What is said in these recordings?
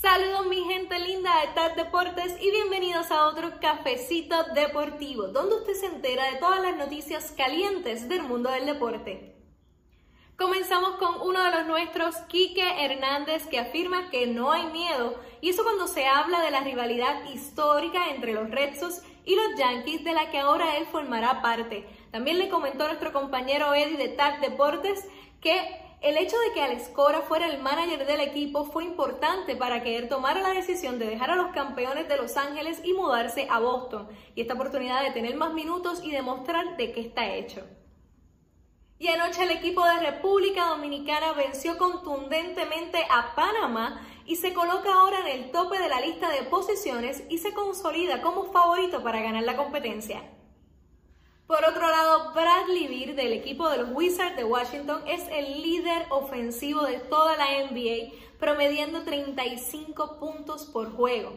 Saludos mi gente linda de TAD Deportes y bienvenidos a otro cafecito deportivo, donde usted se entera de todas las noticias calientes del mundo del deporte. Comenzamos con uno de los nuestros, Quique Hernández, que afirma que no hay miedo, y eso cuando se habla de la rivalidad histórica entre los Red Sox y los Yankees, de la que ahora él formará parte. También le comentó nuestro compañero Eddie de TAD Deportes que el hecho de que Alex Cora fuera el manager del equipo fue importante para que él tomara la decisión de dejar a los campeones de Los Ángeles y mudarse a Boston, y esta oportunidad de tener más minutos y demostrar de qué está hecho. Y anoche el equipo de República Dominicana venció contundentemente a Panamá y se coloca ahora en el tope de la lista de posiciones y se consolida como favorito para ganar la competencia. Por otro lado, Bradley Beer del equipo de los Wizards de Washington es el líder ofensivo de toda la NBA, promediando 35 puntos por juego.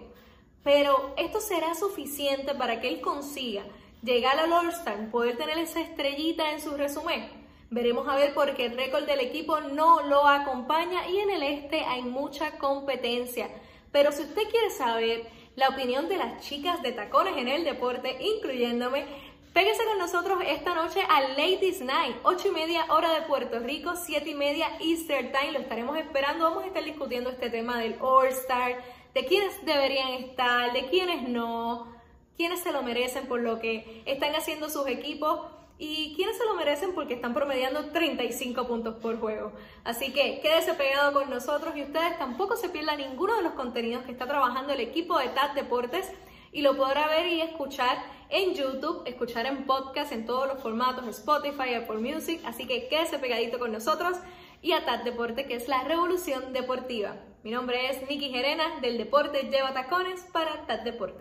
Pero esto será suficiente para que él consiga llegar al All-Star, poder tener esa estrellita en su resumen. Veremos a ver porque el récord del equipo no lo acompaña y en el este hay mucha competencia. Pero si usted quiere saber la opinión de las chicas de tacones en el deporte, incluyéndome, Péguese con nosotros esta noche a Ladies Night, 8 y media hora de Puerto Rico, 7 y media Easter Time. Lo estaremos esperando. Vamos a estar discutiendo este tema del All Star, de quiénes deberían estar, de quiénes no, quiénes se lo merecen por lo que están haciendo sus equipos y quiénes se lo merecen porque están promediando 35 puntos por juego. Así que quédese pegado con nosotros y ustedes tampoco se pierdan ninguno de los contenidos que está trabajando el equipo de TAT Deportes y lo podrá ver y escuchar en YouTube, escuchar en podcast en todos los formatos, Spotify, Apple Music, así que quédese pegadito con nosotros y a TAT Deporte, que es la revolución deportiva. Mi nombre es Nikki Gerena, del Deporte Lleva Tacones para TAT Deporte.